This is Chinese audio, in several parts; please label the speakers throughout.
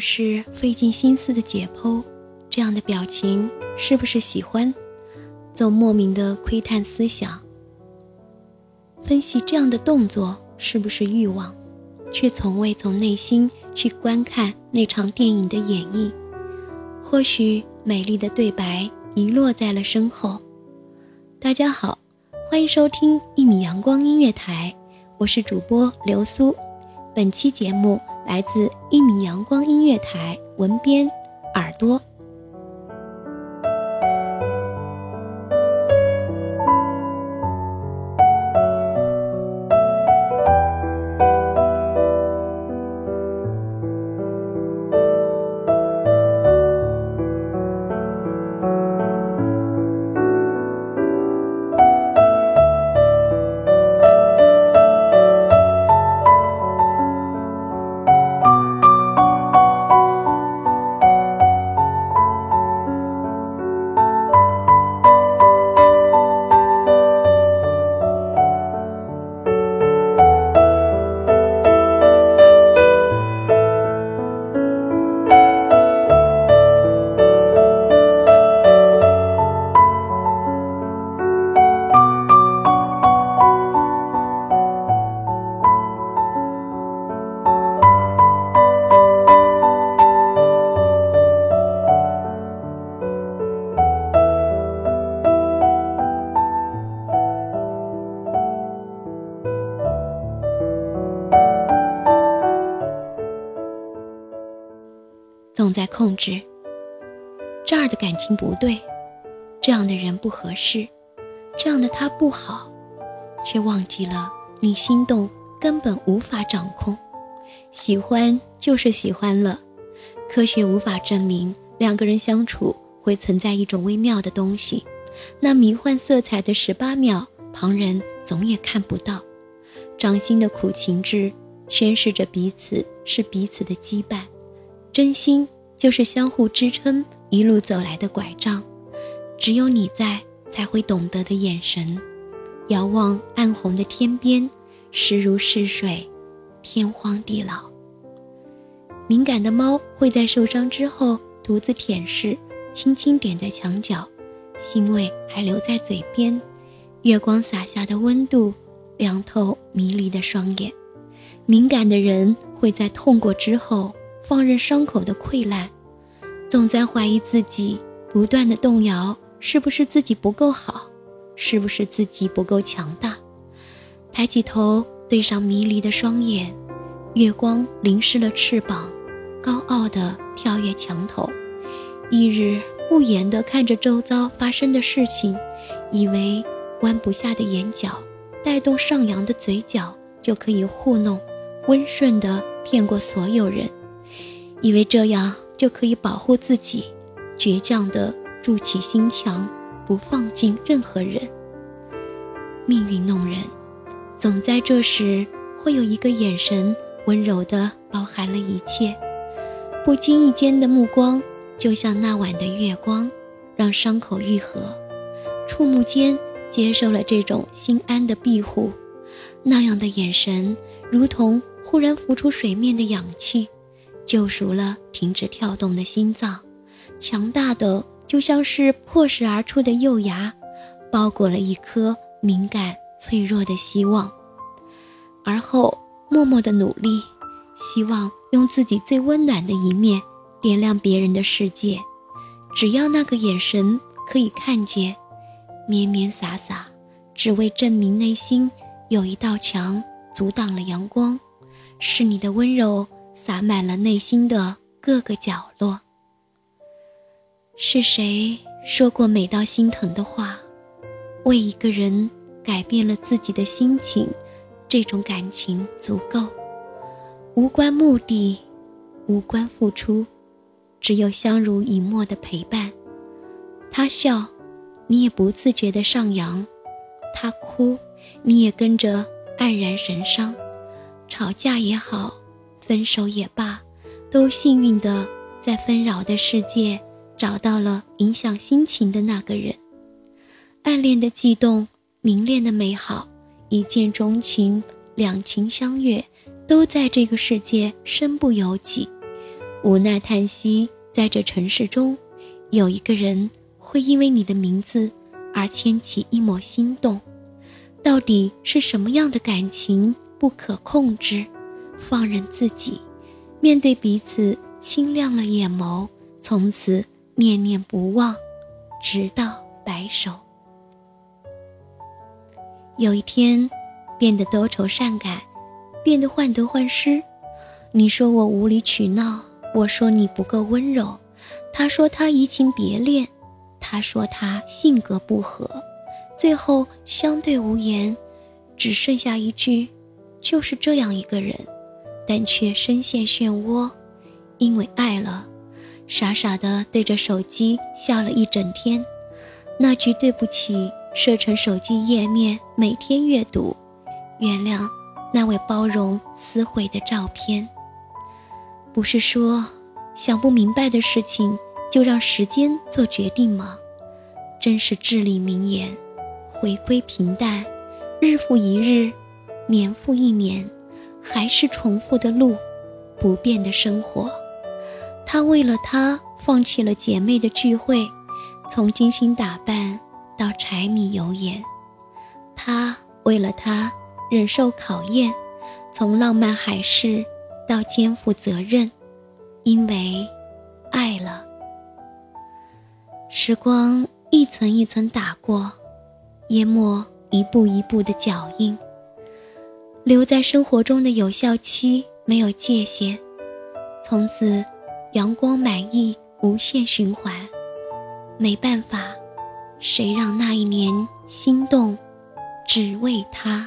Speaker 1: 是费尽心思的解剖，这样的表情是不是喜欢？总莫名的窥探思想，分析这样的动作是不是欲望，却从未从内心去观看那场电影的演绎。或许美丽的对白遗落在了身后。大家好，欢迎收听一米阳光音乐台，我是主播刘苏。本期节目。来自一米阳光音乐台，文编耳朵。在控制，这儿的感情不对，这样的人不合适，这样的他不好，却忘记了你心动根本无法掌控，喜欢就是喜欢了，科学无法证明两个人相处会存在一种微妙的东西，那迷幻色彩的十八秒，旁人总也看不到，掌心的苦情痣宣示着彼此是彼此的羁绊。真心就是相互支撑一路走来的拐杖，只有你在，才会懂得的眼神。遥望暗红的天边，时如逝水，天荒地老。敏感的猫会在受伤之后独自舔舐，轻轻点在墙角，腥味还留在嘴边。月光洒下的温度，凉透迷离的双眼。敏感的人会在痛过之后。放任伤口的溃烂，总在怀疑自己，不断的动摇，是不是自己不够好，是不是自己不够强大？抬起头，对上迷离的双眼，月光淋湿了翅膀，高傲的跳跃墙头，一日不言的看着周遭发生的事情，以为弯不下的眼角，带动上扬的嘴角，就可以糊弄，温顺的骗过所有人。以为这样就可以保护自己，倔强地筑起心墙，不放进任何人。命运弄人，总在这时会有一个眼神温柔地包含了一切。不经意间的目光，就像那晚的月光，让伤口愈合。触目间接受了这种心安的庇护，那样的眼神，如同忽然浮出水面的氧气。救赎了停止跳动的心脏，强大的就像是破石而出的幼芽，包裹了一颗敏感脆弱的希望。而后默默的努力，希望用自己最温暖的一面点亮别人的世界。只要那个眼神可以看见，绵绵洒洒，只为证明内心有一道墙阻挡了阳光，是你的温柔洒满了内心的各个角落。是谁说过美到心疼的话？为一个人改变了自己的心情，这种感情足够，无关目的，无关付出，只有相濡以沫的陪伴。他笑，你也不自觉的上扬；他哭，你也跟着黯然神伤。吵架也好，分手也罢，都幸运的在纷扰的世界找到了影响心情的那个人。暗恋的悸动，明恋的美好，一见钟情，两情相悦，都在这个世界身不由己。无奈叹息，在这城市中，有一个人会因为你的名字而牵起一抹心动。到底是什么样的感情不可控制？放任自己，面对彼此，清亮了眼眸，从此念念不忘，直到白首。有一天，变得多愁善感，变得患得患失。你说我无理取闹，我说你不够温柔，他说他移情别恋，他说他性格不合，最后相对无言，只剩下一句：就是这样一个人，但却深陷漩涡，因为爱了，傻傻的对着手机笑了一整天。那句对不起。设成手机页面，每天阅读。原谅那位包容撕毁的照片。不是说想不明白的事情就让时间做决定吗？真是至理名言。回归平淡，日复一日，年复一年，还是重复的路，不变的生活。他为了他放弃了姐妹的聚会，从精心打扮。到柴米油盐，他为了他忍受考验，从浪漫海誓到肩负责任，因为爱了。时光一层一层打过，淹没一步一步的脚印。留在生活中的有效期没有界限，从此阳光满溢，无限循环。没办法。谁让那一年心动，只为他？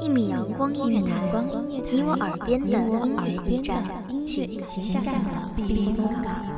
Speaker 2: 一米阳光音乐台，你我耳边的音乐驿站，情感的避风港。